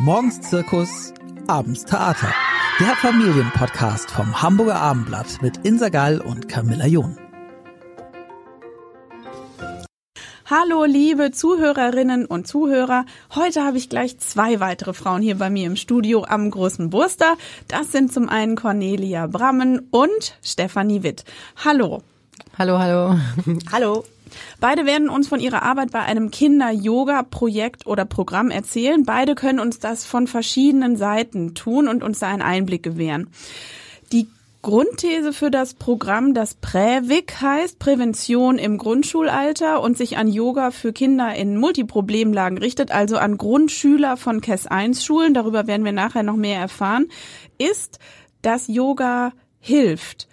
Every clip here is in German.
Morgens Zirkus, abends Theater. Der Familienpodcast vom Hamburger Abendblatt mit Insa Gall und Camilla John. Hallo, liebe Zuhörerinnen und Zuhörer. Heute habe ich gleich zwei weitere Frauen hier bei mir im Studio am Großen Burster. Das sind zum einen Cornelia Brammen und Stefanie Witt. Hallo. Hallo, hallo. Hallo. Beide werden uns von ihrer Arbeit bei einem Kinder-Yoga-Projekt oder Programm erzählen. Beide können uns das von verschiedenen Seiten tun und uns da einen Einblick gewähren. Die Grundthese für das Programm, das Prävik heißt, Prävention im Grundschulalter und sich an Yoga für Kinder in Multiproblemlagen richtet, also an Grundschüler von KES 1 Schulen, darüber werden wir nachher noch mehr erfahren, ist, dass Yoga hilft.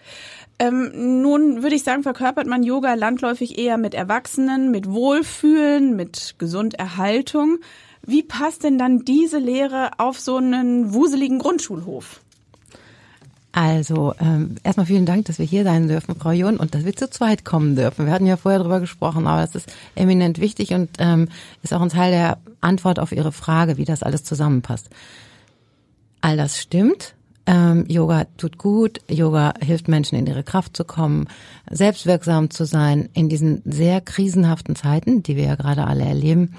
Ähm, nun würde ich sagen, verkörpert man Yoga landläufig eher mit Erwachsenen, mit Wohlfühlen, mit Gesunderhaltung. Wie passt denn dann diese Lehre auf so einen wuseligen Grundschulhof? Also ähm, erstmal vielen Dank, dass wir hier sein dürfen, Frau John, und dass wir zu zweit kommen dürfen. Wir hatten ja vorher darüber gesprochen, aber das ist eminent wichtig und ähm, ist auch ein Teil der Antwort auf Ihre Frage, wie das alles zusammenpasst. All das stimmt. Ähm, Yoga tut gut, Yoga hilft Menschen in ihre Kraft zu kommen, selbstwirksam zu sein in diesen sehr krisenhaften Zeiten, die wir ja gerade alle erleben,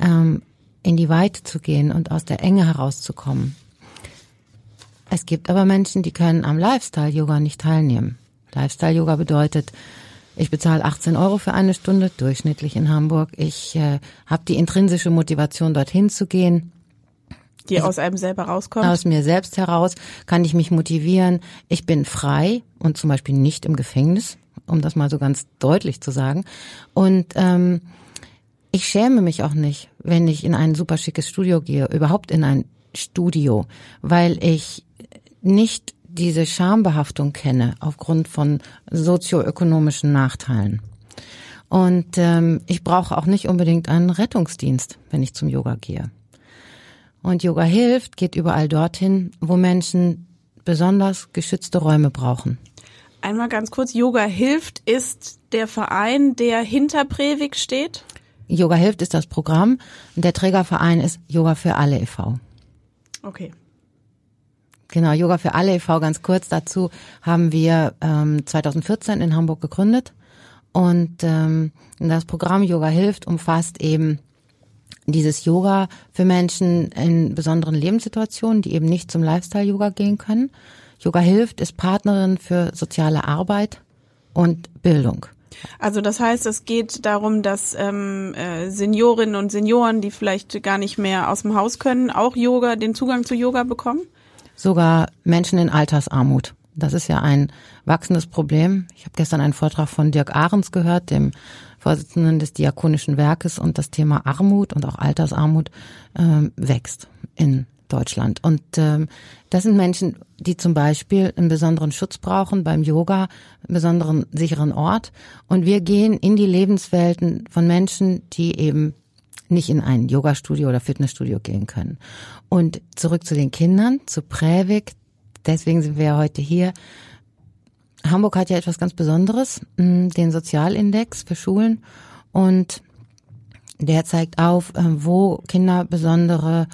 ähm, in die Weite zu gehen und aus der Enge herauszukommen. Es gibt aber Menschen, die können am Lifestyle-Yoga nicht teilnehmen. Lifestyle-Yoga bedeutet, ich bezahle 18 Euro für eine Stunde, durchschnittlich in Hamburg. Ich äh, habe die intrinsische Motivation, dorthin zu gehen. Die aus einem selber rauskommt? Aus mir selbst heraus kann ich mich motivieren. Ich bin frei und zum Beispiel nicht im Gefängnis, um das mal so ganz deutlich zu sagen. Und ähm, ich schäme mich auch nicht, wenn ich in ein super schickes Studio gehe, überhaupt in ein Studio, weil ich nicht diese Schambehaftung kenne aufgrund von sozioökonomischen Nachteilen. Und ähm, ich brauche auch nicht unbedingt einen Rettungsdienst, wenn ich zum Yoga gehe. Und Yoga hilft, geht überall dorthin, wo Menschen besonders geschützte Räume brauchen. Einmal ganz kurz, Yoga hilft ist der Verein, der hinter Previk steht? Yoga hilft ist das Programm und der Trägerverein ist Yoga für alle e.V. Okay. Genau, Yoga für alle e.V. ganz kurz dazu haben wir ähm, 2014 in Hamburg gegründet und ähm, das Programm Yoga hilft umfasst eben dieses Yoga für Menschen in besonderen Lebenssituationen, die eben nicht zum Lifestyle-Yoga gehen können. Yoga hilft, ist Partnerin für soziale Arbeit und Bildung. Also das heißt, es geht darum, dass ähm, äh, Seniorinnen und Senioren, die vielleicht gar nicht mehr aus dem Haus können, auch Yoga, den Zugang zu Yoga bekommen? Sogar Menschen in Altersarmut. Das ist ja ein wachsendes Problem. Ich habe gestern einen Vortrag von Dirk Ahrens gehört, dem Vorsitzenden des Diakonischen Werkes, und das Thema Armut und auch Altersarmut ähm, wächst in Deutschland. Und ähm, das sind Menschen, die zum Beispiel einen besonderen Schutz brauchen beim Yoga, einen besonderen sicheren Ort. Und wir gehen in die Lebenswelten von Menschen, die eben nicht in ein Yoga-Studio oder Fitnessstudio gehen können. Und zurück zu den Kindern, zu Prävik. Deswegen sind wir heute hier. Hamburg hat ja etwas ganz Besonderes, mm, den Sozialindex für Schulen. Und der zeigt auf, äh, wo Kinder besondere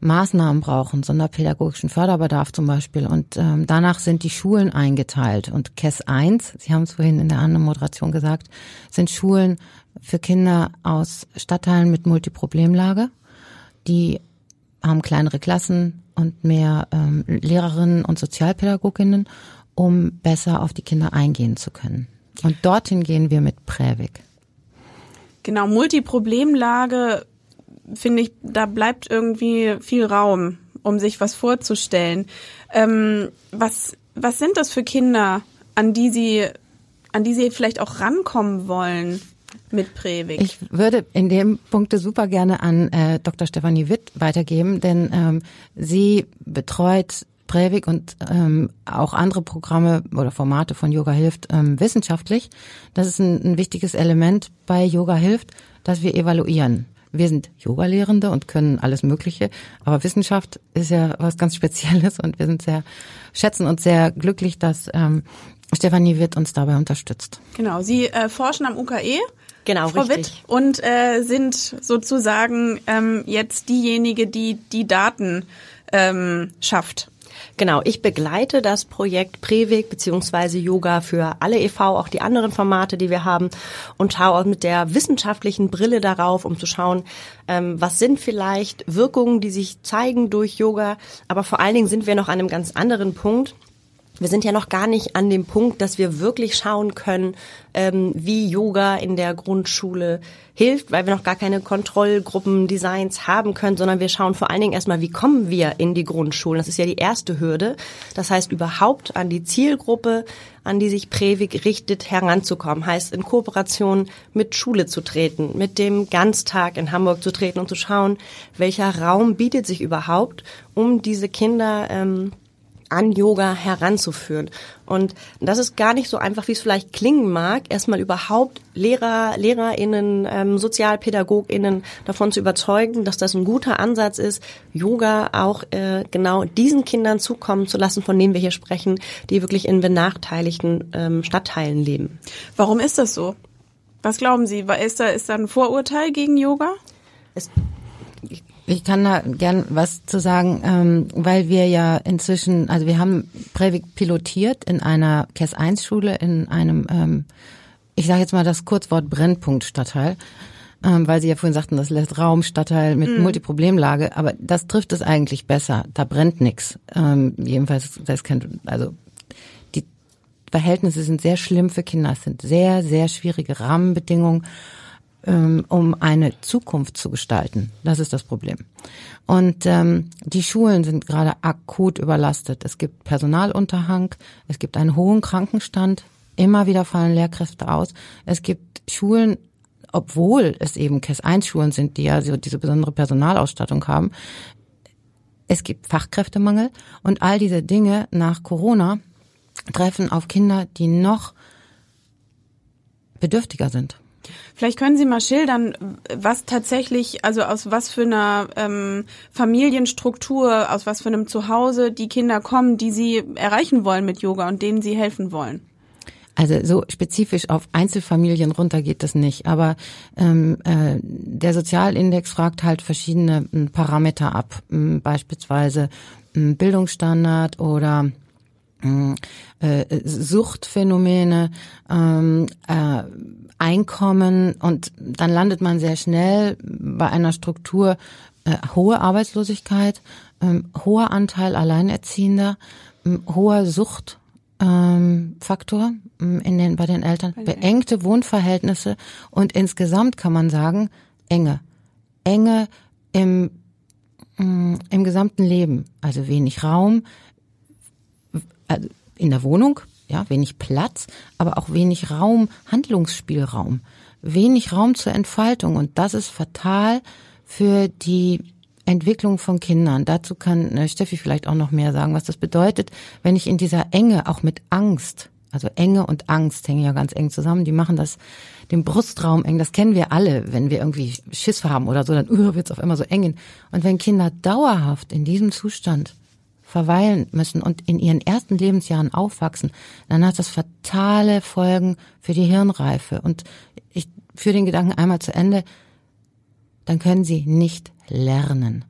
Maßnahmen brauchen, sonderpädagogischen Förderbedarf zum Beispiel. Und ähm, danach sind die Schulen eingeteilt. Und KES 1, Sie haben es vorhin in der anderen Moderation gesagt, sind Schulen für Kinder aus Stadtteilen mit Multiproblemlage. Die haben kleinere Klassen und mehr ähm, Lehrerinnen und Sozialpädagoginnen um besser auf die Kinder eingehen zu können. Und dorthin gehen wir mit Prävik. Genau, Multiproblemlage, finde ich, da bleibt irgendwie viel Raum, um sich was vorzustellen. Ähm, was, was sind das für Kinder, an die Sie, an die Sie vielleicht auch rankommen wollen? Mit Prävik. Ich würde in dem Punkte super gerne an äh, Dr. Stefanie Witt weitergeben, denn ähm, sie betreut Breivik und ähm, auch andere Programme oder Formate von Yoga hilft ähm, wissenschaftlich. Das ist ein, ein wichtiges Element bei Yoga hilft, dass wir evaluieren. Wir sind Yoga-Lehrende und können alles Mögliche, aber Wissenschaft ist ja was ganz Spezielles und wir sind sehr schätzen uns sehr glücklich, dass ähm, Stefanie wird uns dabei unterstützt. Genau, Sie äh, forschen am UKE. Genau, Frau richtig. Witt, und äh, sind sozusagen ähm, jetzt diejenige, die die Daten ähm, schafft. Genau, ich begleite das Projekt Preweg beziehungsweise Yoga für alle e.V., auch die anderen Formate, die wir haben und schaue auch mit der wissenschaftlichen Brille darauf, um zu schauen, ähm, was sind vielleicht Wirkungen, die sich zeigen durch Yoga, aber vor allen Dingen sind wir noch an einem ganz anderen Punkt, wir sind ja noch gar nicht an dem Punkt, dass wir wirklich schauen können, ähm, wie Yoga in der Grundschule hilft, weil wir noch gar keine Kontrollgruppendesigns haben können, sondern wir schauen vor allen Dingen erstmal, wie kommen wir in die Grundschulen. Das ist ja die erste Hürde. Das heißt, überhaupt an die Zielgruppe, an die sich Previk richtet, heranzukommen. Heißt, in Kooperation mit Schule zu treten, mit dem Ganztag in Hamburg zu treten und zu schauen, welcher Raum bietet sich überhaupt, um diese Kinder ähm, an Yoga heranzuführen. Und das ist gar nicht so einfach, wie es vielleicht klingen mag, erstmal überhaupt Lehrer, LehrerInnen, ähm, SozialpädagogInnen davon zu überzeugen, dass das ein guter Ansatz ist, Yoga auch äh, genau diesen Kindern zukommen zu lassen, von denen wir hier sprechen, die wirklich in benachteiligten ähm, Stadtteilen leben. Warum ist das so? Was glauben Sie? Ist da, ist da ein Vorurteil gegen Yoga? Es Ich kann da gern was zu sagen, ähm, weil wir ja inzwischen, also wir haben Breivik pilotiert in einer KES 1 Schule in einem, ähm, ich sage jetzt mal das Kurzwort Brennpunkt Stadtteil, ähm, weil Sie ja vorhin sagten, das lässt Raum Stadtteil mit Mhm. Multiproblemlage, aber das trifft es eigentlich besser. Da brennt nix. Ähm, jedenfalls, das kennt, also die Verhältnisse sind sehr schlimm für Kinder. Es sind sehr, sehr schwierige Rahmenbedingungen um eine Zukunft zu gestalten. Das ist das Problem. Und ähm, die Schulen sind gerade akut überlastet. Es gibt Personalunterhang, es gibt einen hohen Krankenstand, immer wieder fallen Lehrkräfte aus. Es gibt Schulen, obwohl es eben KES-1-Schulen sind, die ja so diese besondere Personalausstattung haben, es gibt Fachkräftemangel und all diese Dinge nach Corona treffen auf Kinder, die noch bedürftiger sind. Vielleicht können Sie mal schildern, was tatsächlich, also aus was für einer ähm, Familienstruktur, aus was für einem Zuhause die Kinder kommen, die Sie erreichen wollen mit Yoga und denen Sie helfen wollen. Also so spezifisch auf Einzelfamilien runter geht das nicht, aber ähm, äh, der Sozialindex fragt halt verschiedene m, Parameter ab, m, beispielsweise m, Bildungsstandard oder äh, Suchtphänomene, ähm, äh, Einkommen und dann landet man sehr schnell bei einer Struktur äh, hohe Arbeitslosigkeit, ähm, hoher Anteil Alleinerziehender, ähm, hoher Sucht ähm, Faktor in den, bei den Eltern, beengte Wohnverhältnisse und insgesamt kann man sagen, Enge. Enge im, ähm, im gesamten Leben. Also wenig Raum, also in der Wohnung, ja, wenig Platz, aber auch wenig Raum, Handlungsspielraum, wenig Raum zur Entfaltung und das ist fatal für die Entwicklung von Kindern. Dazu kann äh, Steffi vielleicht auch noch mehr sagen, was das bedeutet, wenn ich in dieser Enge auch mit Angst, also Enge und Angst hängen ja ganz eng zusammen, die machen das den Brustraum eng, das kennen wir alle, wenn wir irgendwie Schiss haben oder so, dann wird es auf einmal so eng. Und wenn Kinder dauerhaft in diesem Zustand verweilen müssen und in ihren ersten Lebensjahren aufwachsen, dann hat das fatale Folgen für die Hirnreife. Und ich führe den Gedanken einmal zu Ende, dann können sie nicht lernen.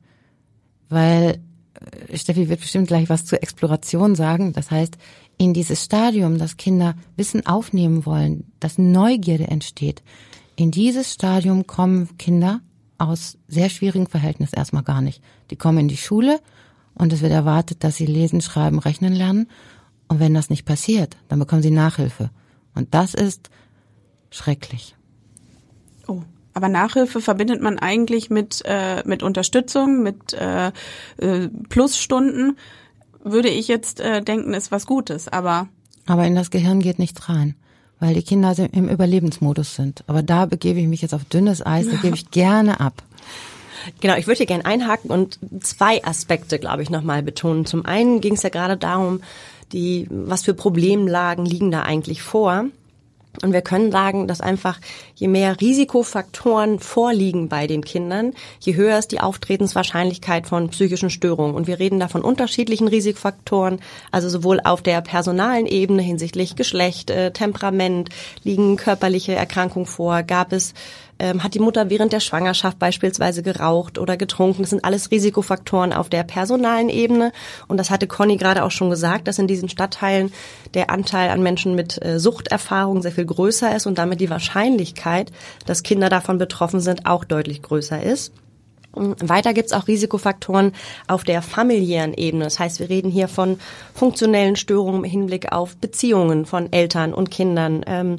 Weil äh, Steffi wird bestimmt gleich was zur Exploration sagen. Das heißt, in dieses Stadium, dass Kinder Wissen aufnehmen wollen, dass Neugierde entsteht, in dieses Stadium kommen Kinder aus sehr schwierigen Verhältnissen erstmal gar nicht. Die kommen in die Schule und es wird erwartet, dass sie lesen, schreiben, rechnen lernen. Und wenn das nicht passiert, dann bekommen sie Nachhilfe. Und das ist schrecklich. Oh. Aber Nachhilfe verbindet man eigentlich mit, äh, mit Unterstützung, mit äh, äh, Plusstunden. Würde ich jetzt äh, denken, ist was Gutes, aber Aber in das Gehirn geht nichts rein, weil die Kinder im Überlebensmodus sind. Aber da begebe ich mich jetzt auf dünnes Eis, da gebe ich gerne ab. Genau, ich würde hier gerne einhaken und zwei Aspekte, glaube ich, nochmal betonen. Zum einen ging es ja gerade darum, die, was für Problemlagen liegen da eigentlich vor. Und wir können sagen, dass einfach je mehr Risikofaktoren vorliegen bei den Kindern, je höher ist die Auftretenswahrscheinlichkeit von psychischen Störungen. Und wir reden da von unterschiedlichen Risikofaktoren, also sowohl auf der personalen Ebene hinsichtlich Geschlecht, äh, Temperament, liegen körperliche Erkrankungen vor, gab es ähm, hat die Mutter während der Schwangerschaft beispielsweise geraucht oder getrunken. Das sind alles Risikofaktoren auf der personalen Ebene. Und das hatte Conny gerade auch schon gesagt, dass in diesen Stadtteilen der Anteil an Menschen mit äh, Suchterfahrung sehr viel größer ist und damit die Wahrscheinlichkeit, dass Kinder davon betroffen sind, auch deutlich größer ist. Weiter gibt's auch Risikofaktoren auf der familiären Ebene. Das heißt, wir reden hier von funktionellen Störungen im Hinblick auf Beziehungen von Eltern und Kindern, ähm,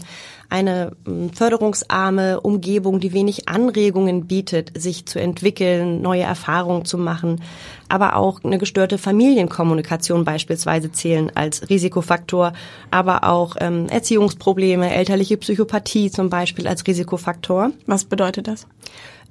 eine hm, förderungsarme Umgebung, die wenig Anregungen bietet, sich zu entwickeln, neue Erfahrungen zu machen, aber auch eine gestörte Familienkommunikation beispielsweise zählen als Risikofaktor, aber auch ähm, Erziehungsprobleme, elterliche Psychopathie zum Beispiel als Risikofaktor. Was bedeutet das?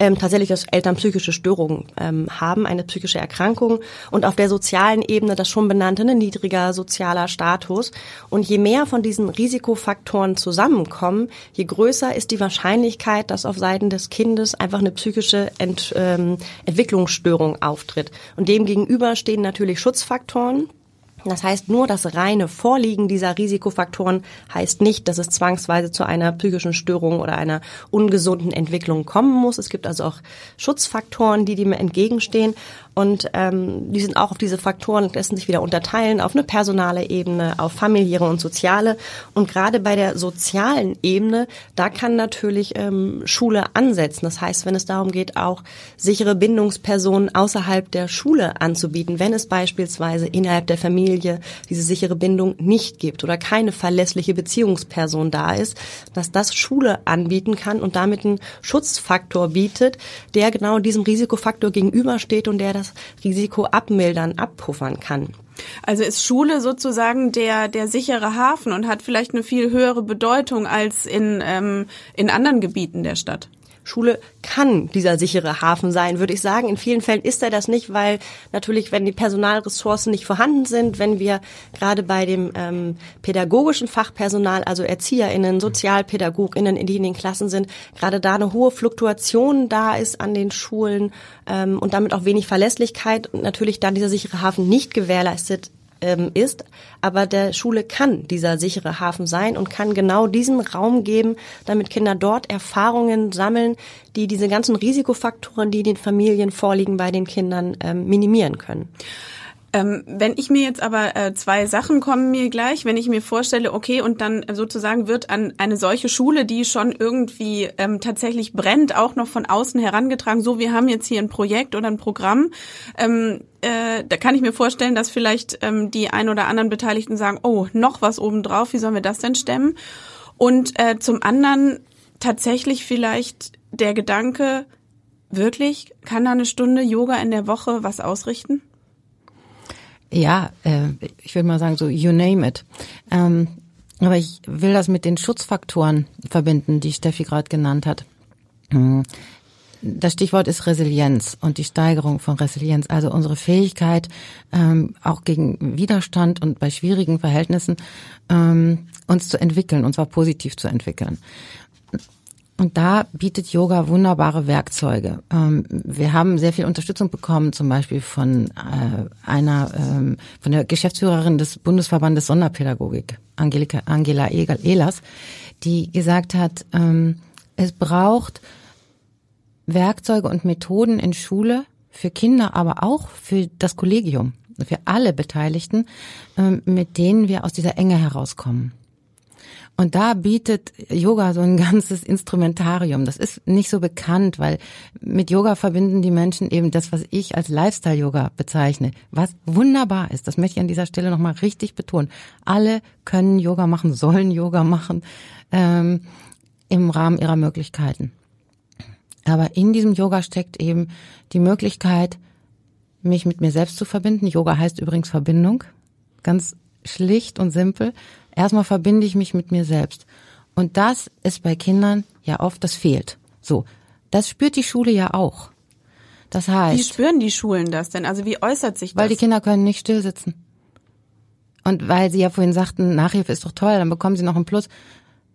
Ähm, tatsächlich, dass Eltern psychische Störungen ähm, haben, eine psychische Erkrankung und auf der sozialen Ebene das schon benannte, ein niedriger sozialer Status. Und je mehr von diesen Risikofaktoren zusammenkommen, je größer ist die Wahrscheinlichkeit, dass auf Seiten des Kindes einfach eine psychische Ent, ähm, Entwicklungsstörung auftritt. Und dem stehen natürlich Schutzfaktoren, das heißt, nur das reine Vorliegen dieser Risikofaktoren heißt nicht, dass es zwangsweise zu einer psychischen Störung oder einer ungesunden Entwicklung kommen muss. Es gibt also auch Schutzfaktoren, die dem entgegenstehen. Und ähm, die sind auch auf diese Faktoren, lassen sich wieder unterteilen auf eine personale Ebene, auf familiäre und soziale. Und gerade bei der sozialen Ebene, da kann natürlich ähm, Schule ansetzen. Das heißt, wenn es darum geht, auch sichere Bindungspersonen außerhalb der Schule anzubieten, wenn es beispielsweise innerhalb der Familie diese sichere Bindung nicht gibt oder keine verlässliche Beziehungsperson da ist, dass das Schule anbieten kann und damit einen Schutzfaktor bietet, der genau diesem Risikofaktor gegenübersteht und der das Risiko abmildern, abpuffern kann. Also ist Schule sozusagen der der sichere Hafen und hat vielleicht eine viel höhere Bedeutung als in ähm, in anderen Gebieten der Stadt. Schule kann dieser sichere Hafen sein, würde ich sagen. In vielen Fällen ist er das nicht, weil natürlich, wenn die Personalressourcen nicht vorhanden sind, wenn wir gerade bei dem ähm, pädagogischen Fachpersonal, also ErzieherInnen, SozialpädagogInnen, die in den Klassen sind, gerade da eine hohe Fluktuation da ist an den Schulen ähm, und damit auch wenig Verlässlichkeit und natürlich dann dieser sichere Hafen nicht gewährleistet ähm, ist, aber der Schule kann dieser sichere Hafen sein und kann genau diesen Raum geben, damit Kinder dort Erfahrungen sammeln, die diese ganzen Risikofaktoren, die den Familien vorliegen, bei den Kindern ähm, minimieren können. Ähm, wenn ich mir jetzt aber äh, zwei Sachen kommen mir gleich, wenn ich mir vorstelle, okay, und dann sozusagen wird an eine solche Schule, die schon irgendwie ähm, tatsächlich brennt, auch noch von außen herangetragen, so wir haben jetzt hier ein Projekt oder ein Programm, ähm, äh, da kann ich mir vorstellen, dass vielleicht ähm, die ein oder anderen Beteiligten sagen, oh, noch was obendrauf, wie sollen wir das denn stemmen? Und äh, zum anderen tatsächlich vielleicht der Gedanke, wirklich, kann da eine Stunde Yoga in der Woche was ausrichten? Ja, äh, ich würde mal sagen so, you name it. Ähm, aber ich will das mit den Schutzfaktoren verbinden, die Steffi gerade genannt hat. Hm. Das Stichwort ist Resilienz und die Steigerung von Resilienz, also unsere Fähigkeit, ähm, auch gegen Widerstand und bei schwierigen Verhältnissen ähm, uns zu entwickeln, und zwar positiv zu entwickeln. Und da bietet Yoga wunderbare Werkzeuge. Ähm, wir haben sehr viel Unterstützung bekommen, zum Beispiel von äh, einer, ähm, von der Geschäftsführerin des Bundesverbandes Sonderpädagogik, Angelika, Angela Ehlers, die gesagt hat, ähm, es braucht Werkzeuge und Methoden in Schule für Kinder, aber auch für das Kollegium, für alle Beteiligten, mit denen wir aus dieser Enge herauskommen. Und da bietet Yoga so ein ganzes Instrumentarium. Das ist nicht so bekannt, weil mit Yoga verbinden die Menschen eben das, was ich als Lifestyle-Yoga bezeichne, was wunderbar ist. Das möchte ich an dieser Stelle nochmal richtig betonen. Alle können Yoga machen, sollen Yoga machen ähm, im Rahmen ihrer Möglichkeiten. Aber in diesem Yoga steckt eben die Möglichkeit, mich mit mir selbst zu verbinden. Yoga heißt übrigens Verbindung. Ganz schlicht und simpel. Erstmal verbinde ich mich mit mir selbst. Und das ist bei Kindern ja oft, das fehlt. So. Das spürt die Schule ja auch. Das heißt. Wie spüren die Schulen das denn? Also wie äußert sich das? Weil die Kinder können nicht still sitzen. Und weil sie ja vorhin sagten, Nachhilfe ist doch toll, dann bekommen sie noch einen Plus.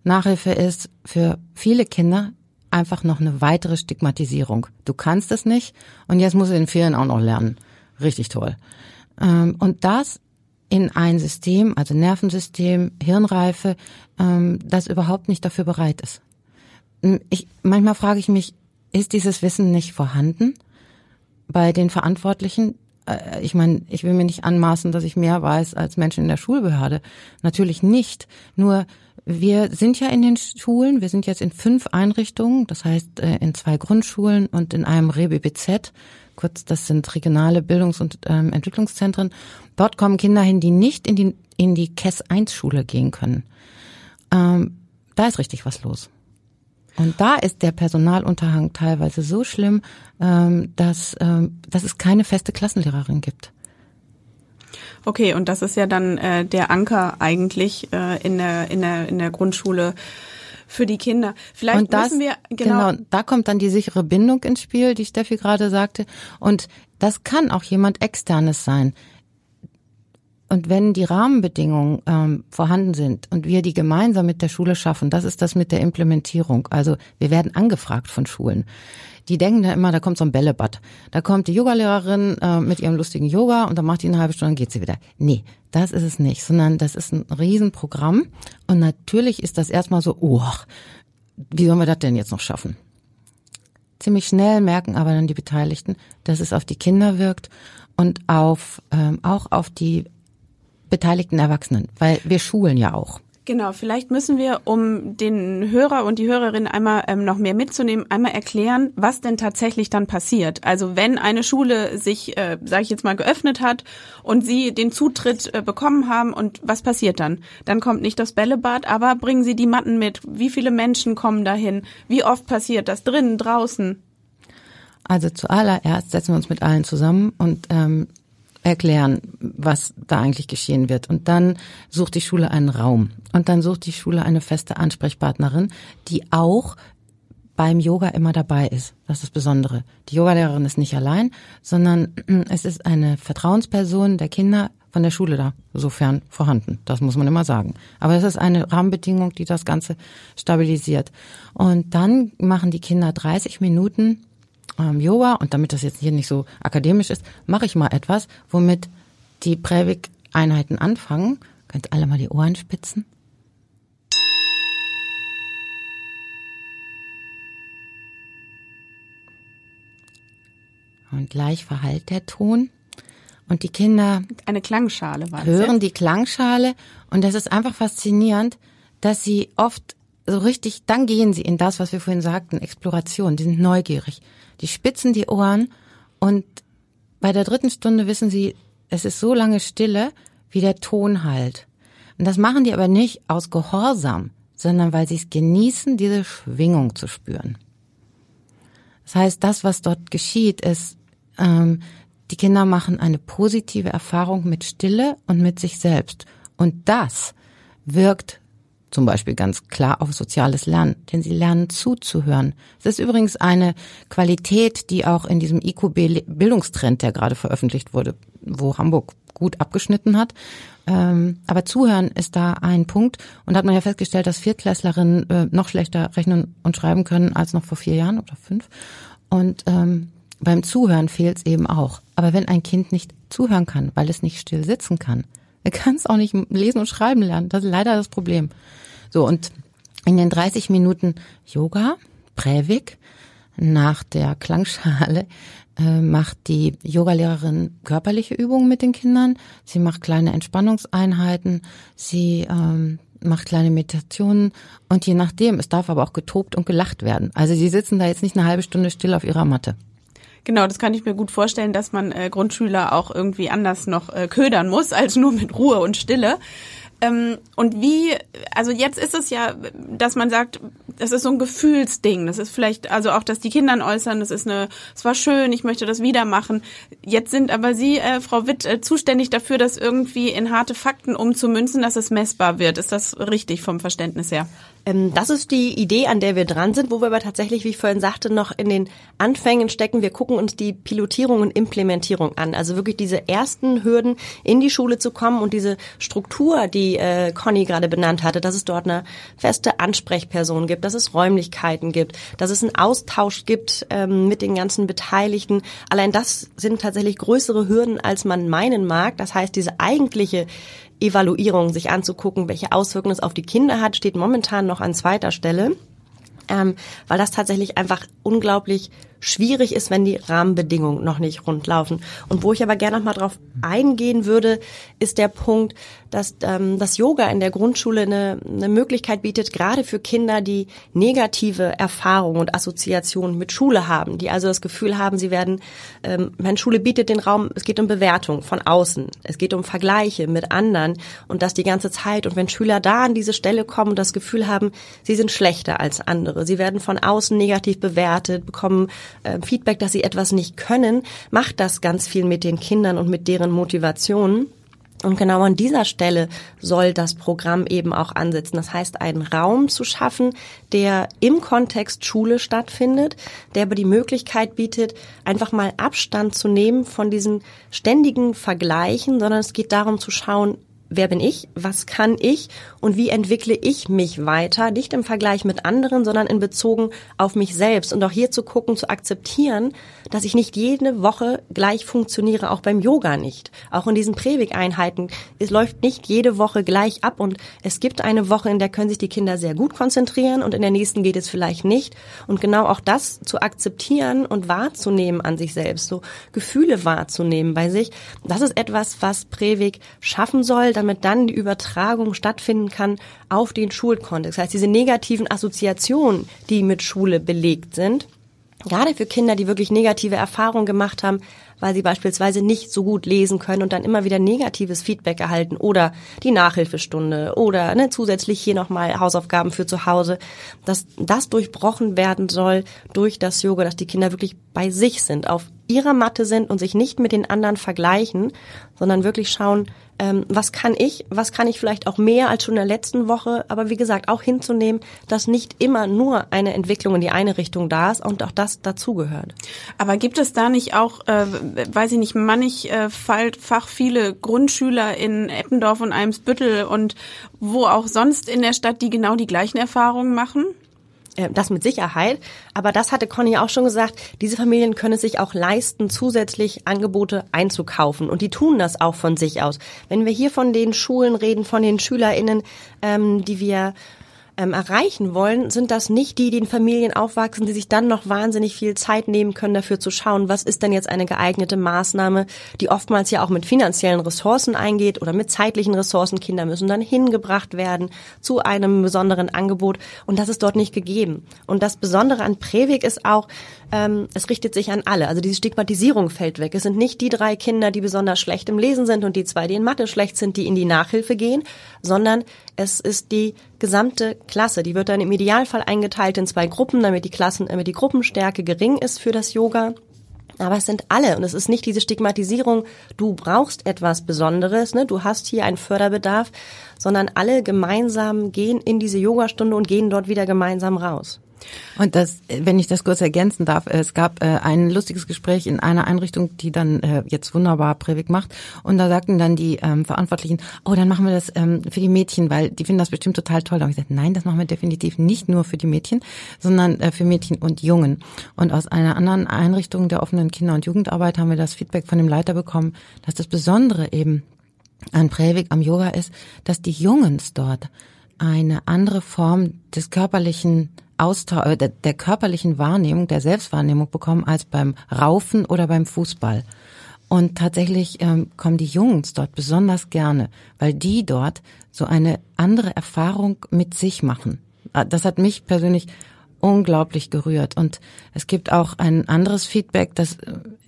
Nachhilfe ist für viele Kinder einfach noch eine weitere Stigmatisierung. Du kannst es nicht und jetzt musst du in Ferien auch noch lernen. Richtig toll. Ähm, und das in ein System, also Nervensystem, Hirnreife, ähm, das überhaupt nicht dafür bereit ist. Ich, manchmal frage ich mich, ist dieses Wissen nicht vorhanden bei den Verantwortlichen? Äh, ich meine, ich will mir nicht anmaßen, dass ich mehr weiß als Menschen in der Schulbehörde. Natürlich nicht. Nur wir sind ja in den Schulen, wir sind jetzt in fünf Einrichtungen, das heißt äh, in zwei Grundschulen und in einem ReBBZ, kurz das sind regionale Bildungs- und ähm, Entwicklungszentren. Dort kommen Kinder hin, die nicht in die, in die KES 1 Schule gehen können. Ähm, da ist richtig was los. Und da ist der Personalunterhang teilweise so schlimm, ähm, dass, ähm, dass es keine feste Klassenlehrerin gibt. Okay, und das ist ja dann äh, der Anker eigentlich äh, in der in der in der Grundschule für die Kinder. Vielleicht und das, müssen wir genau, genau, da kommt dann die sichere Bindung ins Spiel, die Steffi gerade sagte. Und das kann auch jemand externes sein. Und wenn die Rahmenbedingungen ähm, vorhanden sind und wir die gemeinsam mit der Schule schaffen, das ist das mit der Implementierung. Also wir werden angefragt von Schulen. Die denken da immer, da kommt so ein Bällebad. Da kommt die Yogalehrerin äh, mit ihrem lustigen Yoga und dann macht die eine halbe Stunde und geht sie wieder. Nee, das ist es nicht, sondern das ist ein Riesenprogramm. Und natürlich ist das erstmal so, oh, wie sollen wir das denn jetzt noch schaffen? Ziemlich schnell merken aber dann die Beteiligten, dass es auf die Kinder wirkt und auf ähm, auch auf die beteiligten Erwachsenen, weil wir schulen ja auch. Genau, vielleicht müssen wir, um den Hörer und die Hörerin einmal ähm, noch mehr mitzunehmen, einmal erklären, was denn tatsächlich dann passiert. Also wenn eine Schule sich, äh, sage ich jetzt mal, geöffnet hat und Sie den Zutritt äh, bekommen haben und was passiert dann? Dann kommt nicht das Bällebad, aber bringen Sie die Matten mit. Wie viele Menschen kommen dahin? Wie oft passiert das drinnen, draußen? Also zuallererst setzen wir uns mit allen zusammen und ähm, erklären, was da eigentlich geschehen wird. Und dann sucht die Schule einen Raum. Und dann sucht die Schule eine feste Ansprechpartnerin, die auch beim Yoga immer dabei ist. Das ist das Besondere. Die Yogalehrerin ist nicht allein, sondern es ist eine Vertrauensperson der Kinder von der Schule da, sofern vorhanden. Das muss man immer sagen. Aber es ist eine Rahmenbedingung, die das Ganze stabilisiert. Und dann machen die Kinder 30 Minuten ähm, Yoga und damit das jetzt hier nicht so akademisch ist, mache ich mal etwas, womit die Prävik-Einheiten anfangen. Könnt alle mal die Ohren spitzen. Und gleich verhallt der Ton. Und die Kinder eine Klangschale war hören ja? die Klangschale und das ist einfach faszinierend, dass sie oft so richtig, dann gehen sie in das, was wir vorhin sagten, Exploration. Die sind neugierig. Die spitzen die Ohren und bei der dritten Stunde wissen sie, es ist so lange Stille, wie der Ton halt. Und das machen die aber nicht aus Gehorsam, sondern weil sie es genießen, diese Schwingung zu spüren. Das heißt, das, was dort geschieht, ist, ähm, die Kinder machen eine positive Erfahrung mit Stille und mit sich selbst. Und das wirkt zum Beispiel ganz klar auf soziales Lernen, denn sie lernen zuzuhören. Es ist übrigens eine Qualität, die auch in diesem IQB-Bildungstrend, der gerade veröffentlicht wurde, wo Hamburg gut abgeschnitten hat. Ähm, aber Zuhören ist da ein Punkt. Und da hat man ja festgestellt, dass Viertklässlerinnen äh, noch schlechter rechnen und schreiben können als noch vor vier Jahren oder fünf. Und ähm, beim Zuhören fehlt es eben auch. Aber wenn ein Kind nicht zuhören kann, weil es nicht still sitzen kann, kann es auch nicht lesen und schreiben lernen. Das ist leider das Problem. So, und in den 30 Minuten Yoga, Prävik, nach der Klangschale äh, macht die Yogalehrerin körperliche Übungen mit den Kindern. Sie macht kleine Entspannungseinheiten. Sie ähm, macht kleine Meditationen und je nachdem, es darf aber auch getobt und gelacht werden. Also sie sitzen da jetzt nicht eine halbe Stunde still auf ihrer Matte. Genau, das kann ich mir gut vorstellen, dass man äh, Grundschüler auch irgendwie anders noch äh, ködern muss, als nur mit Ruhe und Stille. Ähm, und wie, also jetzt ist es ja, dass man sagt, das ist so ein Gefühlsding. Das ist vielleicht, also auch, dass die Kinder äußern, das ist eine, es war schön, ich möchte das wieder machen. Jetzt sind aber Sie, äh, Frau Witt, äh, zuständig dafür, das irgendwie in harte Fakten umzumünzen, dass es messbar wird. Ist das richtig vom Verständnis her? Ähm, das ist die Idee, an der wir dran sind, wo wir aber tatsächlich, wie ich vorhin sagte, noch in den Anfängen stecken. Wir gucken uns die Pilotierung und Implementierung an. Also wirklich diese ersten Hürden, in die Schule zu kommen und diese Struktur, die äh, Conny gerade benannt hatte, dass es dort eine feste Ansprechperson gibt, dass es Räumlichkeiten gibt, dass es einen Austausch gibt ähm, mit den ganzen Beteiligten. Allein das sind tatsächlich größere Hürden, als man meinen mag. Das heißt, diese eigentliche Evaluierung sich anzugucken, welche Auswirkungen es auf die Kinder hat, steht momentan noch an zweiter Stelle, ähm, weil das tatsächlich einfach unglaublich schwierig ist, wenn die Rahmenbedingungen noch nicht rund laufen. Und wo ich aber gerne noch mal drauf eingehen würde, ist der Punkt, dass ähm, das Yoga in der Grundschule eine, eine Möglichkeit bietet, gerade für Kinder, die negative Erfahrungen und Assoziationen mit Schule haben, die also das Gefühl haben, sie werden, ähm, meine Schule bietet den Raum, es geht um Bewertung von außen, es geht um Vergleiche mit anderen und das die ganze Zeit. Und wenn Schüler da an diese Stelle kommen und das Gefühl haben, sie sind schlechter als andere, sie werden von außen negativ bewertet, bekommen äh, Feedback, dass sie etwas nicht können, macht das ganz viel mit den Kindern und mit deren Motivation. Und genau an dieser Stelle soll das Programm eben auch ansetzen. Das heißt, einen Raum zu schaffen, der im Kontext Schule stattfindet, der aber die Möglichkeit bietet, einfach mal Abstand zu nehmen von diesen ständigen Vergleichen, sondern es geht darum zu schauen, wer bin ich, was kann ich und wie entwickle ich mich weiter, nicht im Vergleich mit anderen, sondern in Bezogen auf mich selbst und auch hier zu gucken, zu akzeptieren, dass ich nicht jede Woche gleich funktioniere, auch beim Yoga nicht. Auch in diesen Präweg-Einheiten, es läuft nicht jede Woche gleich ab und es gibt eine Woche, in der können sich die Kinder sehr gut konzentrieren und in der nächsten geht es vielleicht nicht. Und genau auch das zu akzeptieren und wahrzunehmen an sich selbst, so Gefühle wahrzunehmen bei sich, das ist etwas, was Präweg schaffen soll, damit dann die Übertragung stattfinden kann auf den Schulkontext. Das heißt, diese negativen Assoziationen, die mit Schule belegt sind, gerade für Kinder, die wirklich negative Erfahrungen gemacht haben, weil sie beispielsweise nicht so gut lesen können und dann immer wieder negatives Feedback erhalten oder die Nachhilfestunde oder ne, zusätzlich hier nochmal Hausaufgaben für zu Hause, dass das durchbrochen werden soll durch das Yoga, dass die Kinder wirklich bei sich sind, auf ihrer Matte sind und sich nicht mit den anderen vergleichen, sondern wirklich schauen, ähm, was kann ich, was kann ich vielleicht auch mehr als schon in der letzten Woche, aber wie gesagt, auch hinzunehmen, dass nicht immer nur eine Entwicklung in die eine Richtung da ist und auch das dazugehört. Aber gibt es da nicht auch, äh, weiß ich nicht, mannigfach viele Grundschüler in Eppendorf und Eimsbüttel und wo auch sonst in der Stadt, die genau die gleichen Erfahrungen machen? Äh, das mit Sicherheit. Aber das hatte Conny auch schon gesagt. Diese Familien können es sich auch leisten, zusätzlich Angebote einzukaufen. Und die tun das auch von sich aus. Wenn wir hier von den Schulen reden, von den SchülerInnen, ähm, die wir ähm, erreichen wollen, sind das nicht die, die in Familien aufwachsen, die sich dann noch wahnsinnig viel Zeit nehmen können, dafür zu schauen, was ist denn jetzt eine geeignete Maßnahme, die oftmals ja auch mit finanziellen Ressourcen eingeht oder mit zeitlichen Ressourcen. Kinder müssen dann hingebracht werden zu einem besonderen Angebot und das ist dort nicht gegeben. Und das Besondere an Präweg ist auch, ähm, es richtet sich an alle. Also diese Stigmatisierung fällt weg. Es sind nicht die drei Kinder, die besonders schlecht im Lesen sind und die zwei, die in Mathe schlecht sind, die in die Nachhilfe gehen, sondern es ist die gesamte Klasse. Die wird dann im Idealfall eingeteilt in zwei Gruppen, damit die Klassen, damit die Gruppenstärke gering ist für das Yoga. Aber es sind alle und es ist nicht diese Stigmatisierung, du brauchst etwas Besonderes, ne? du hast hier einen Förderbedarf, sondern alle gemeinsam gehen in diese Yogastunde und gehen dort wieder gemeinsam raus. Und das, wenn ich das kurz ergänzen darf, es gab äh, ein lustiges Gespräch in einer Einrichtung, die dann äh, jetzt wunderbar Prävik macht. Und da sagten dann die ähm, Verantwortlichen, oh, dann machen wir das ähm, für die Mädchen, weil die finden das bestimmt total toll. Und ich gesagt, nein, das machen wir definitiv nicht nur für die Mädchen, sondern äh, für Mädchen und Jungen. Und aus einer anderen Einrichtung der offenen Kinder- und Jugendarbeit haben wir das Feedback von dem Leiter bekommen, dass das Besondere eben an Prävik am Yoga ist, dass die Jungs dort eine andere Form des körperlichen Austausch, äh, der, der körperlichen Wahrnehmung, der Selbstwahrnehmung bekommen als beim Raufen oder beim Fußball. Und tatsächlich ähm, kommen die Jungs dort besonders gerne, weil die dort so eine andere Erfahrung mit sich machen. Ah, das hat mich persönlich unglaublich gerührt. Und es gibt auch ein anderes Feedback, das,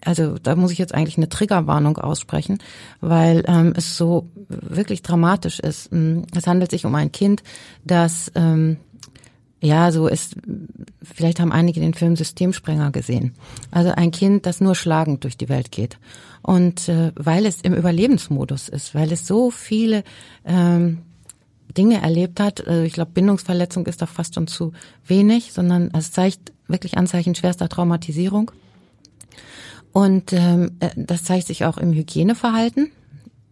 also da muss ich jetzt eigentlich eine Triggerwarnung aussprechen, weil ähm, es so wirklich dramatisch ist. Es handelt sich um ein Kind, das ähm, Ja, so ist, vielleicht haben einige den Film Systemsprenger gesehen. Also ein Kind, das nur schlagend durch die Welt geht. Und äh, weil es im Überlebensmodus ist, weil es so viele ähm, Dinge erlebt hat, also ich glaube, Bindungsverletzung ist doch fast schon zu wenig, sondern es zeigt wirklich Anzeichen schwerster Traumatisierung. Und ähm, äh, das zeigt sich auch im Hygieneverhalten.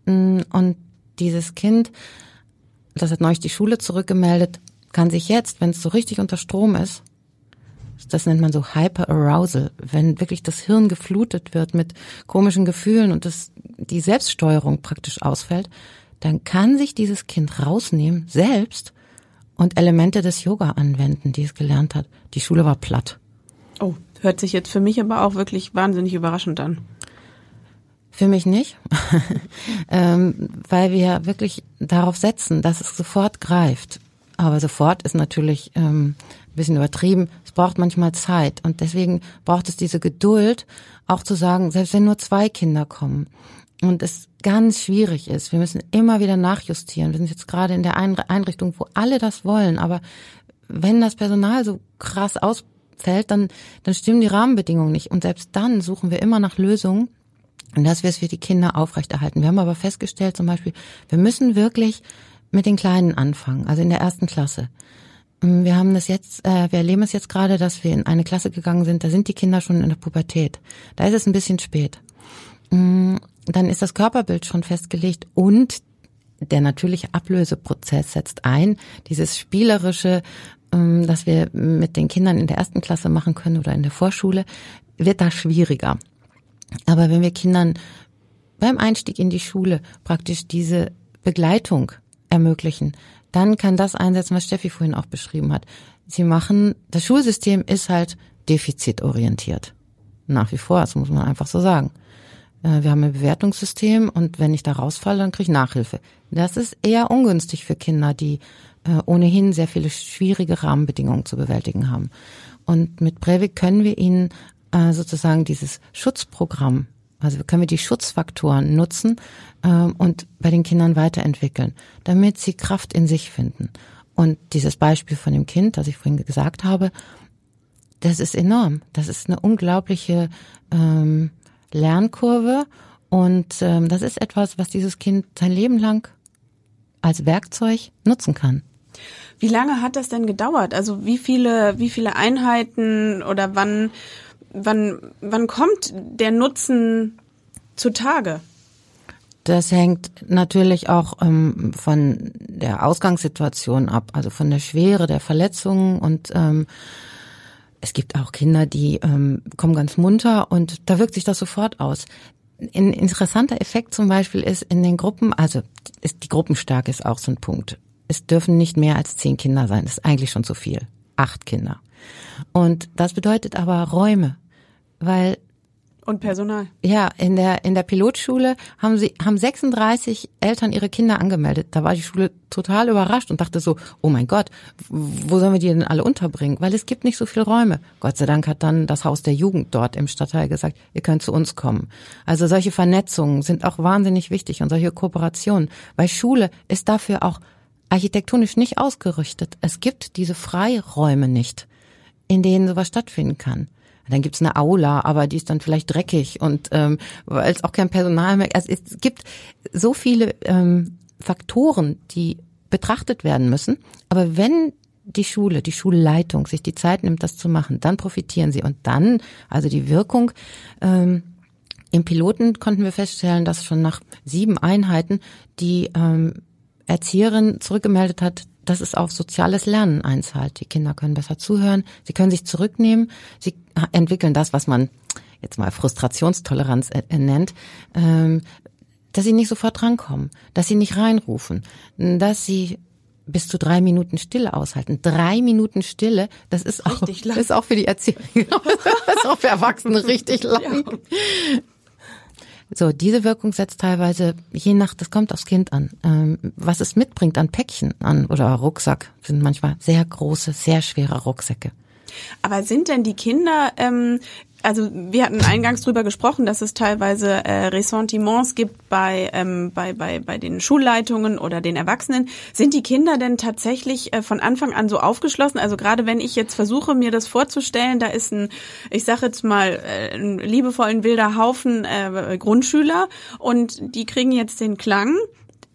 Mm, und dieses Kind, das hat neulich die Schule zurückgemeldet, kann sich jetzt, wenn es so richtig unter Strom ist, das nennt man so Hyperarousal, wenn wirklich das Hirn geflutet wird mit komischen Gefühlen und das, die Selbststeuerung praktisch ausfällt, dann kann sich dieses Kind rausnehmen, selbst, und Elemente des Yoga anwenden, die es gelernt hat. Die Schule war platt. Oh, hört sich jetzt für mich aber auch wirklich wahnsinnig überraschend an. Für mich nicht, ähm, weil wir wirklich darauf setzen, dass es sofort greift. Aber sofort ist natürlich ähm, ein bisschen übertrieben. Es braucht manchmal Zeit und deswegen braucht es diese Geduld, auch zu sagen, selbst wenn nur zwei Kinder kommen und es ganz schwierig ist, wir müssen immer wieder nachjustieren. Wir sind jetzt gerade in der Einrichtung, wo alle das wollen, aber wenn das Personal so krass ausfällt, dann, dann stimmen die Rahmenbedingungen nicht. Und selbst dann suchen wir immer nach Lösungen, und dass wir es für die Kinder aufrechterhalten. Wir haben aber festgestellt, zum Beispiel, wir müssen wirklich mit den Kleinen anfangen, also in der ersten Klasse. Mm, wir haben das jetzt, äh, wir erleben es jetzt gerade, dass wir in eine Klasse gegangen sind, da sind die Kinder schon in der Pubertät. Da ist es ein bisschen spät. Mm, dann ist das Körperbild schon festgelegt und der natürliche Ablöseprozess setzt ein. Dieses spielerische, ähm, das wir mit den Kindern in der ersten Klasse machen können oder in der Vorschule, wird da schwieriger. Aber wenn wir Kindern beim Einstieg in die Schule praktisch diese Begleitung ermöglichen, dann kann das einsetzen, was Steffi vorhin auch beschrieben hat. Sie machen, das Schulsystem ist halt defizitorientiert. Nach wie vor, das muss man einfach so sagen. Äh, wir haben ein Bewertungssystem und wenn ich da rausfalle, dann kriege ich Nachhilfe. Das ist eher ungünstig für Kinder, die äh, ohnehin sehr viele schwierige Rahmenbedingungen zu bewältigen haben. Und mit Breivik können wir ihnen äh, sozusagen dieses Schutzprogramm also können wir die Schutzfaktoren nutzen ähm, und bei den Kindern weiterentwickeln, damit sie Kraft in sich finden. Und dieses Beispiel von dem Kind, das ich vorhin gesagt habe, das ist enorm. Das ist eine unglaubliche ähm, Lernkurve und ähm, das ist etwas, was dieses Kind sein Leben lang als Werkzeug nutzen kann. Wie lange hat das denn gedauert? Also wie viele, wie viele Einheiten oder wann wann, wann kommt der Nutzen zutage? Das hängt natürlich auch ähm, von der Ausgangssituation ab, also von der Schwere der Verletzungen und ähm, es gibt auch Kinder, die ähm, kommen ganz munter und da wirkt sich das sofort aus. Ein interessanter Effekt zum Beispiel ist in den Gruppen, also ist, die Gruppenstärke ist auch so ein Punkt. Es dürfen nicht mehr als zehn Kinder sein, das ist eigentlich schon zu viel. Acht Kinder. Und das bedeutet aber Räume weil und Personal. Ja, in der in der Pilotschule haben sie haben 36 Eltern ihre Kinder angemeldet. Da war die Schule total überrascht und dachte so, oh mein Gott, wo sollen wir die denn alle unterbringen? Weil es gibt nicht so viele Räume. Gott sei Dank hat dann das Haus der Jugend dort im Stadtteil gesagt, ihr könnt zu uns kommen. Also solche Vernetzungen sind auch wahnsinnig wichtig und solche Kooperationen, weil Schule ist dafür auch architektonisch nicht ausgerichtet. Es gibt diese Freiräume nicht, in denen sowas stattfinden kann. Dann gibt's eine Aula, aber die ist dann vielleicht dreckig und ähm, weil es auch kein Personal mehr. Also es gibt so viele ähm, Faktoren, die betrachtet werden müssen. Aber wenn die Schule, die Schulleitung sich die Zeit nimmt, das zu machen, dann profitieren sie. Und dann, also die Wirkung, ähm, im Piloten konnten wir feststellen, dass schon nach sieben Einheiten die ähm, Erzieherin zurückgemeldet hat, dass es auf soziales Lernen einzahlt. Die Kinder können besser zuhören, sie können sich zurücknehmen, sie entwickeln das, was man jetzt mal Frustrationstoleranz nennt, ähm, dass sie nicht sofort drankommen, dass sie nicht reinrufen, dass sie bis zu drei Minuten Stille aushalten. Drei Minuten Stille, das ist auch, das ist auch für die Erzieher, das ist auch für Erwachsene richtig lang. Ja. So, diese Wirkung setzt teilweise je nach, das kommt aufs Kind an, ähm, was es mitbringt an Päckchen an oder Rucksack, sind manchmal sehr große, sehr schwere Rucksäcke. Aber sind denn die Kinder, ähm, also wir hatten eingangs drüber gesprochen, dass es teilweise äh, Ressentiments gibt bei, ähm, bei, bei, bei den Schulleitungen oder den Erwachsenen. Sind die Kinder denn tatsächlich äh, von Anfang an so aufgeschlossen? Also gerade wenn ich jetzt versuche, mir das vorzustellen, da ist ein, ich sage jetzt mal, äh, ein liebevollen wilder Haufen äh, Grundschüler und die kriegen jetzt den Klang.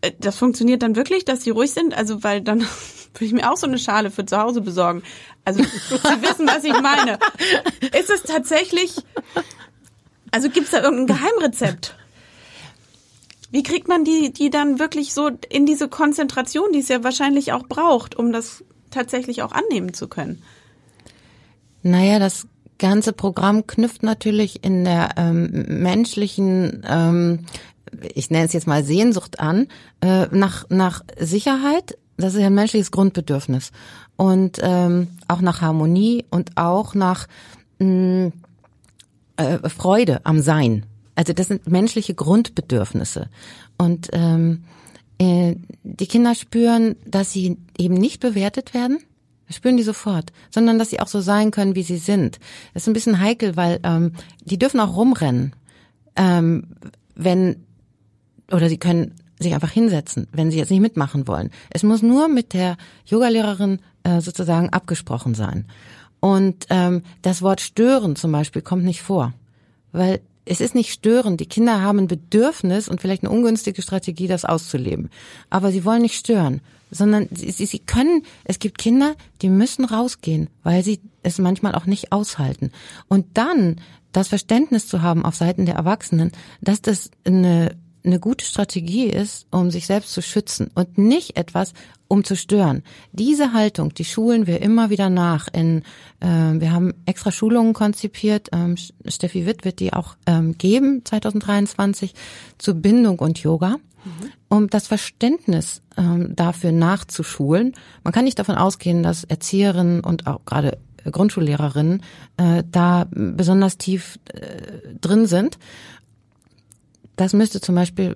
Äh, das funktioniert dann wirklich, dass sie ruhig sind? Also weil dann würde ich mir auch so eine Schale für zu Hause besorgen. Also Sie wissen, was ich meine. Ist es tatsächlich, also gibt es da irgendein Geheimrezept? Wie kriegt man die, die dann wirklich so in diese Konzentration, die es ja wahrscheinlich auch braucht, um das tatsächlich auch annehmen zu können? Naja, das ganze Programm knüpft natürlich in der ähm, menschlichen, ähm, ich nenne es jetzt mal Sehnsucht an, äh, nach, nach Sicherheit. Das ist ja ein menschliches Grundbedürfnis und ähm, auch nach Harmonie und auch nach mh, mm, äh, Freude am Sein. Also das sind menschliche Grundbedürfnisse. Und ähm, äh, die Kinder spüren, dass sie eben nicht bewertet werden. Spüren die sofort, sondern dass sie auch so sein können, wie sie sind. Das ist ein bisschen heikel, weil ähm, die dürfen auch rumrennen. Ähm, wenn oder sie können sich einfach hinsetzen, wenn sie jetzt nicht mitmachen wollen. Es muss nur mit der Yogalehrerin äh, sozusagen abgesprochen sein. Und ähm, das Wort stören zum Beispiel kommt nicht vor, weil es ist nicht stören. Die Kinder haben ein Bedürfnis und vielleicht eine ungünstige Strategie, das auszuleben. Aber sie wollen nicht stören, sondern sie, sie, sie können, es gibt Kinder, die müssen rausgehen, weil sie es manchmal auch nicht aushalten. Und dann das Verständnis zu haben auf Seiten der Erwachsenen, dass das eine eine gute Strategie ist, um sich selbst zu schützen und nicht etwas, um zu stören. Diese Haltung, die schulen wir immer wieder nach. In, äh, wir haben extra Schulungen konzipiert. Ähm, Steffi Witt wird die auch ähm, geben 2023 zu Bindung und Yoga. Mhm. Um das Verständnis ähm, dafür nachzuschulen. Man kann nicht davon ausgehen, dass Erzieherinnen und auch gerade Grundschullehrerinnen äh, da besonders tief äh, drin sind. Das müsste zum Beispiel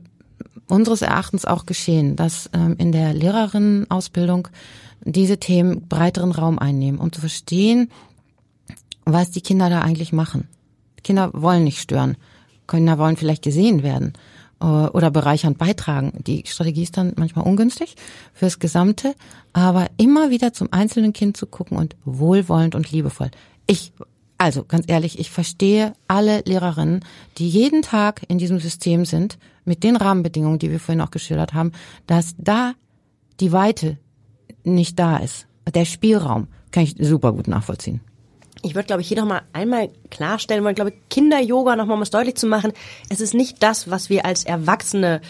unseres Erachtens auch geschehen, dass ähm, in der Lehrerinnenausbildung diese Themen breiteren Raum einnehmen, um zu verstehen, was die Kinder da eigentlich machen. Kinder wollen nicht stören. Kinder wollen vielleicht gesehen werden äh, oder bereichernd beitragen. Die Strategie ist dann manchmal ungünstig fürs Gesamte, aber immer wieder zum einzelnen Kind zu gucken und wohlwollend und liebevoll. Ich also ganz ehrlich, ich verstehe alle Lehrerinnen, die jeden Tag in diesem System sind, mit den Rahmenbedingungen, die wir vorhin auch geschildert haben, dass da die Weite nicht da ist. Der Spielraum kann ich super gut nachvollziehen. Ich würde, glaube ich, hier nochmal einmal klarstellen wollen, glaube Kinder-Yoga nochmal um es deutlich zu machen. Es ist nicht das, was wir als Erwachsene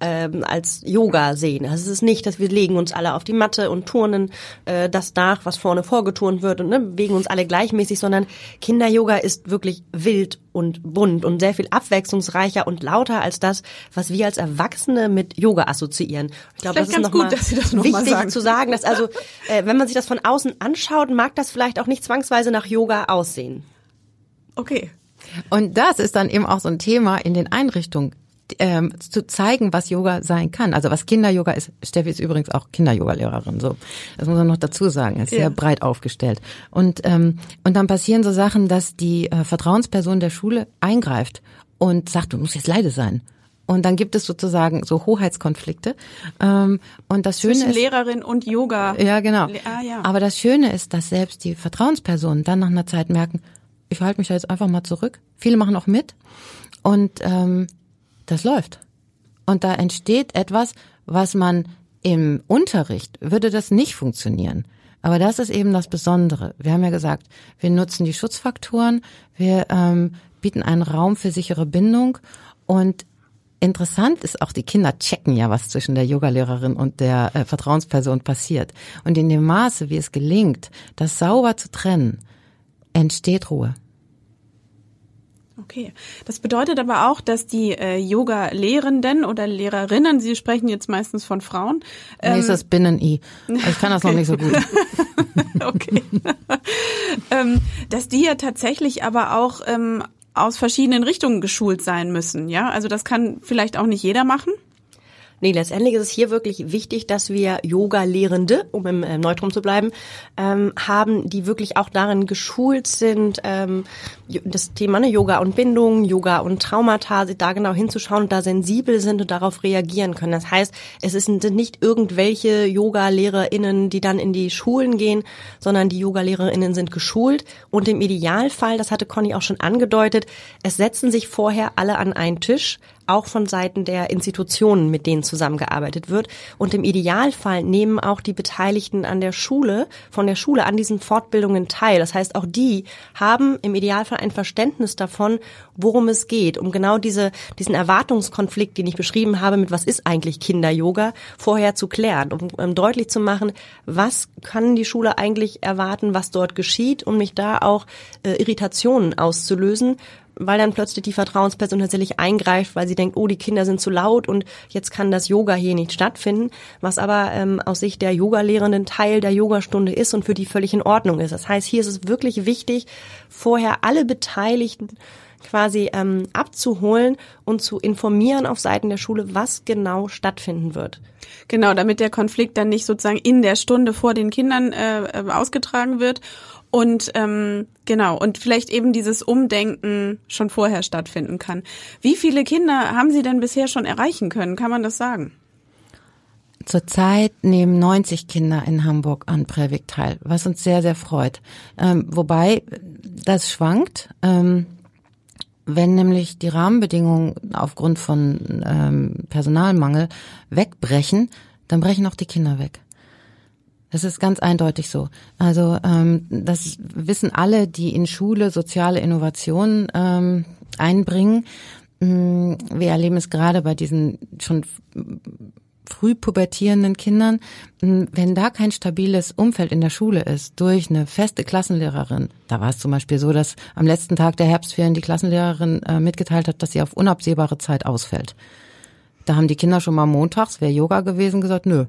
ähm, als Yoga sehen. Also es ist nicht, dass wir legen uns alle auf die Matte und turnen äh, das nach, was vorne vorgeturnt wird und ne, bewegen uns alle gleichmäßig, sondern Kinder-Yoga ist wirklich wild und bunt und sehr viel abwechslungsreicher und lauter als das, was wir als Erwachsene mit Yoga assoziieren. Ich glaube, das ist noch gut, dass Sie das noch wichtig sagen. zu sagen, dass also, äh, wenn man sich das von außen anschaut, mag das vielleicht auch nicht zwangsweise nach Yoga aussehen. Okay. Und das ist dann eben auch so ein Thema in den Einrichtungen ähm, zu zeigen, was Yoga sein kann. Also was Kinder-Yoga ist. Steffi ist übrigens auch Kinder-Yoga-Lehrerin. So, das muss man noch dazu sagen. Ist ja. sehr breit aufgestellt. Und ähm, und dann passieren so Sachen, dass die äh, Vertrauensperson der Schule eingreift und sagt, du musst jetzt leide sein. Und dann gibt es sozusagen so Hoheitskonflikte. Ähm, und das Schöne Zwischen ist, Lehrerin und Yoga. Ja, genau. Ah, ja. Aber das Schöne ist, dass selbst die Vertrauenspersonen dann nach einer Zeit merken, ich halte mich da jetzt einfach mal zurück. Viele machen auch mit. Und ähm, das läuft. Und da entsteht etwas, was man im Unterricht würde das nicht funktionieren. Aber das ist eben das Besondere. Wir haben ja gesagt, wir nutzen die Schutzfaktoren, wir ähm, bieten einen Raum für sichere Bindung und Interessant ist auch, die Kinder checken ja, was zwischen der Yogalehrerin und der äh, Vertrauensperson passiert. Und in dem Maße, wie es gelingt, das sauber zu trennen, entsteht Ruhe. Okay, das bedeutet aber auch, dass die äh, Yoga-Lehrenden oder Lehrerinnen, Sie sprechen jetzt meistens von Frauen. Ähm, nee, ist das Binnen-I. Ich kann das okay. noch nicht so gut. okay. ähm, dass die ja tatsächlich aber auch ähm, aus verschiedenen Richtungen geschult sein müssen, ja? Also das kann vielleicht auch nicht jeder machen? Nee, letztendlich ist es hier wirklich wichtig, dass wir Yoga-Lehrende, um im äh, Neutrum zu bleiben, ähm, haben, die wirklich auch darin geschult sind, ähm, das Thema ne, Yoga und Bindung, Yoga und Traumata, da genau hinzuschauen da sensibel sind und darauf reagieren können. Das heißt, es sind nicht irgendwelche Yoga-LehrerInnen, die dann in die Schulen gehen, sondern die Yoga-LehrerInnen sind geschult und im Idealfall, das hatte Conny auch schon angedeutet, es setzen sich vorher alle an einen Tisch, auch von Seiten der Institutionen, mit denen zusammengearbeitet wird. Und im Idealfall nehmen auch die Beteiligten an der Schule, von der Schule an diesen Fortbildungen teil. Das heißt, auch die haben im Idealfall ein Verständnis davon, worum es geht, um genau diese, diesen Erwartungskonflikt, den ich beschrieben habe, mit was ist eigentlich Kinder-Yoga, vorher zu klären, um, um deutlich zu machen, was kann die Schule eigentlich erwarten, was dort geschieht, um mich da auch äh, Irritationen auszulösen, weil dann plötzlich die Vertrauensperson tatsächlich eingreift, weil sie denkt, oh, die Kinder sind zu laut und jetzt kann das Yoga hier nicht stattfinden, was aber ähm, aus Sicht der Yogalehrenden Teil der Yogastunde ist und für die völlig in Ordnung ist. Das heißt, hier ist es wirklich wichtig, vorher alle Beteiligten quasi ähm, abzuholen und zu informieren auf Seiten der Schule, was genau stattfinden wird. Genau, damit der Konflikt dann nicht sozusagen in der Stunde vor den Kindern äh, ausgetragen wird und ähm, genau, und vielleicht eben dieses Umdenken schon vorher stattfinden kann. Wie viele Kinder haben Sie denn bisher schon erreichen können? Kann man das sagen? Zurzeit nehmen 90 Kinder in Hamburg an Prävik teil, was uns sehr, sehr freut. Ähm, wobei das schwankt. Ähm, wenn nämlich die Rahmenbedingungen aufgrund von ähm, Personalmangel wegbrechen, dann brechen auch die Kinder weg. Das ist ganz eindeutig so. Also ähm, das wissen alle, die in Schule soziale Innovationen ähm, einbringen. Mm, wir erleben es gerade bei diesen schon früh pubertierenden Kindern, mm, wenn da kein stabiles Umfeld in der Schule ist, durch eine feste Klassenlehrerin, da war es zum Beispiel so, dass am letzten Tag der Herbstferien die Klassenlehrerin äh, mitgeteilt hat, dass sie auf unabsehbare Zeit ausfällt. Da haben die Kinder schon mal montags, wäre Yoga gewesen, gesagt, nö.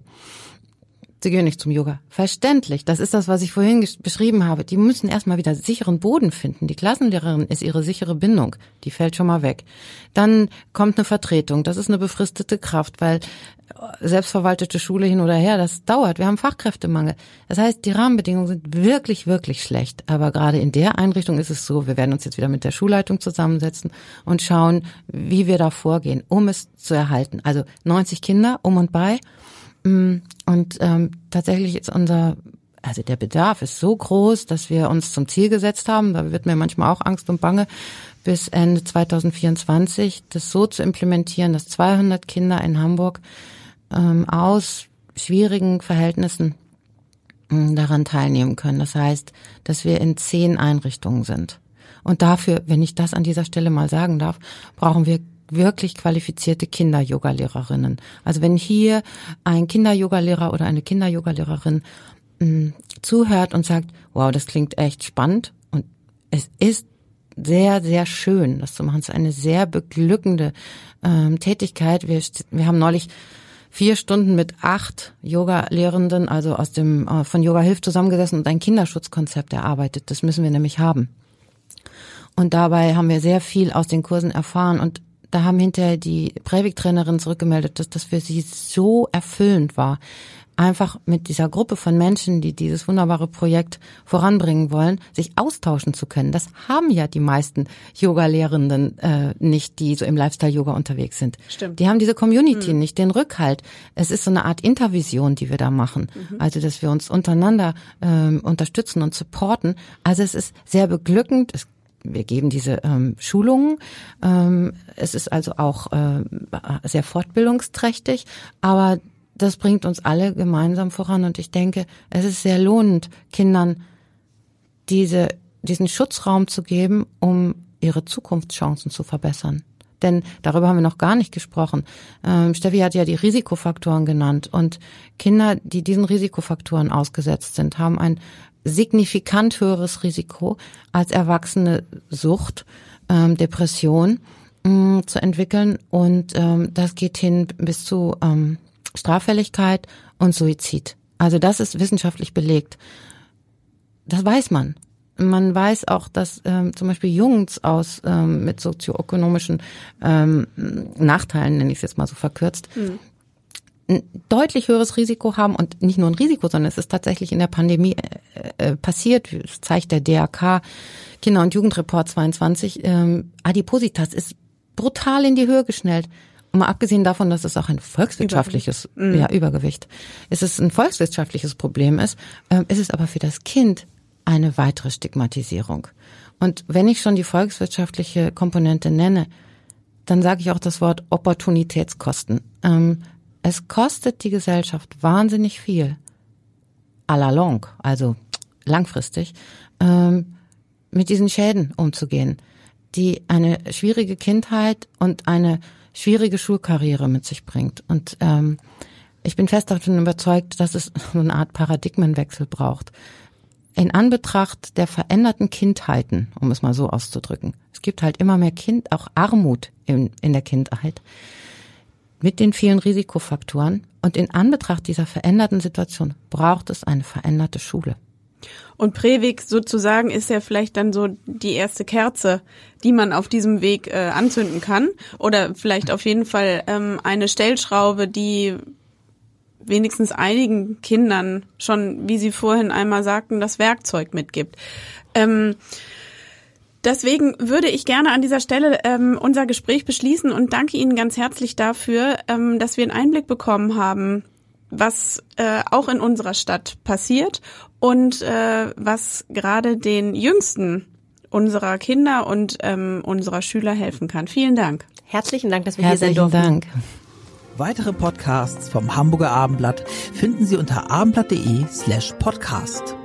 Sie gehen nicht zum Yoga. Verständlich. Das ist das, was ich vorhin beschrieben habe. Die müssen erstmal wieder sicheren Boden finden. Die Klassenlehrerin ist ihre sichere Bindung. Die fällt schon mal weg. Dann kommt eine Vertretung. Das ist eine befristete Kraft, weil äh, selbstverwaltete Schule hin oder her, das dauert. Wir haben Fachkräftemangel. Das heißt, die Rahmenbedingungen sind wirklich, wirklich schlecht. Aber gerade in der Einrichtung ist es so, wir werden uns jetzt wieder mit der Schulleitung zusammensetzen und schauen, wie wir da vorgehen, um es zu erhalten. Also 90 Kinder um und bei. Mm, und ähm, tatsächlich ist unser, also der Bedarf ist so groß, dass wir uns zum Ziel gesetzt haben, da wird mir manchmal auch Angst und Bange, bis Ende 2024 das so zu implementieren, dass 200 Kinder in Hamburg ähm, aus schwierigen Verhältnissen ähm, daran teilnehmen können. Das heißt, dass wir in zehn Einrichtungen sind. Und dafür, wenn ich das an dieser Stelle mal sagen darf, brauchen wir wirklich qualifizierte Kinder-Yoga-Lehrerinnen. Also wenn hier ein Kinder-Yoga-Lehrer oder eine Kinder-Yoga-Lehrerin mm, zuhört und sagt, wow, das klingt echt spannend und es ist sehr, sehr schön, das zu machen. Es ist eine sehr beglückende ähm, Tätigkeit. Wir, wir haben neulich vier Stunden mit acht Yoga-Lehrenden, also aus dem äh, von Yoga Hilf zusammengesessen und ein Kinderschutzkonzept erarbeitet. Das müssen wir nämlich haben. Und dabei haben wir sehr viel aus den Kursen erfahren und da haben hinterher die Prävik-Trainerin zurückgemeldet, dass das für sie so erfüllend war, einfach mit dieser Gruppe von Menschen, die dieses wunderbare Projekt voranbringen wollen, sich austauschen zu können. Das haben ja die meisten Yoga-Lehrenden äh, nicht, die so im Lifestyle-Yoga unterwegs sind. Stimmt. Die haben diese Community mhm. nicht, den Rückhalt. Es ist so eine Art Intervision, die wir da machen. Mhm. Also, dass wir uns untereinander ähm, unterstützen und supporten. Also es ist sehr beglückend. Es wir geben diese ähm, Schulungen. Ähm, es ist also auch äh, sehr fortbildungsträchtig, aber das bringt uns alle gemeinsam voran und ich denke, es ist sehr lohnend, Kindern diese, diesen Schutzraum zu geben, um ihre Zukunftschancen zu verbessern. Denn darüber haben wir noch gar nicht gesprochen. Ähm, Steffi hat ja die Risikofaktoren genannt und Kinder, die diesen Risikofaktoren ausgesetzt sind, haben ein signifikant höheres Risiko als Erwachsene Sucht, ähm, Depression ähm, zu entwickeln. Und ähm, das geht hin bis zu ähm, Straffälligkeit und Suizid. Also das ist wissenschaftlich belegt. Das weiß man. Man weiß auch, dass ähm, zum Beispiel Jungs aus ähm, mit sozioökonomischen ähm, Nachteilen, nenne ich es jetzt mal so verkürzt, mhm ein deutlich höheres Risiko haben und nicht nur ein Risiko, sondern es ist tatsächlich in der Pandemie äh, äh, passiert, das zeigt der DRK Kinder- und Jugendreport 22, ähm, Adipositas ist brutal in die Höhe geschnellt. Und mal abgesehen davon, dass es auch ein volkswirtschaftliches Übergewicht. Ja, Übergewicht, es ist ein volkswirtschaftliches Problem ist, äh, ist es aber für das Kind eine weitere Stigmatisierung. Und wenn ich schon die volkswirtschaftliche Komponente nenne, dann sage ich auch das Wort Opportunitätskosten. Ähm, es kostet die Gesellschaft wahnsinnig viel, à la longue, also langfristig, ähm, mit diesen Schäden umzugehen, die eine schwierige Kindheit und eine schwierige Schulkarriere mit sich bringt. Und ähm, ich bin fest davon überzeugt, dass es eine Art Paradigmenwechsel braucht. In Anbetracht der veränderten Kindheiten, um es mal so auszudrücken, es gibt halt immer mehr Kind, auch Armut in, in der Kindheit mit den vielen Risikofaktoren. Und in Anbetracht dieser veränderten Situation braucht es eine veränderte Schule. Und Präweg sozusagen ist ja vielleicht dann so die erste Kerze, die man auf diesem Weg äh, anzünden kann. Oder vielleicht auf jeden Fall ähm, eine Stellschraube, die wenigstens einigen Kindern schon, wie Sie vorhin einmal sagten, das Werkzeug mitgibt. Ähm, deswegen würde ich gerne an dieser Stelle ähm, unser Gespräch beschließen und danke Ihnen ganz herzlich dafür, ähm, dass wir einen Einblick bekommen haben, was äh, auch in unserer Stadt passiert und äh, was gerade den Jüngsten unserer Kinder und ähm, unserer Schüler helfen kann. Vielen Dank. Herzlichen Dank, dass wir Herzlichen hier sein durften. Dank. Weitere Podcasts vom Hamburger Abendblatt finden Sie unter abendblatt.de slash podcast.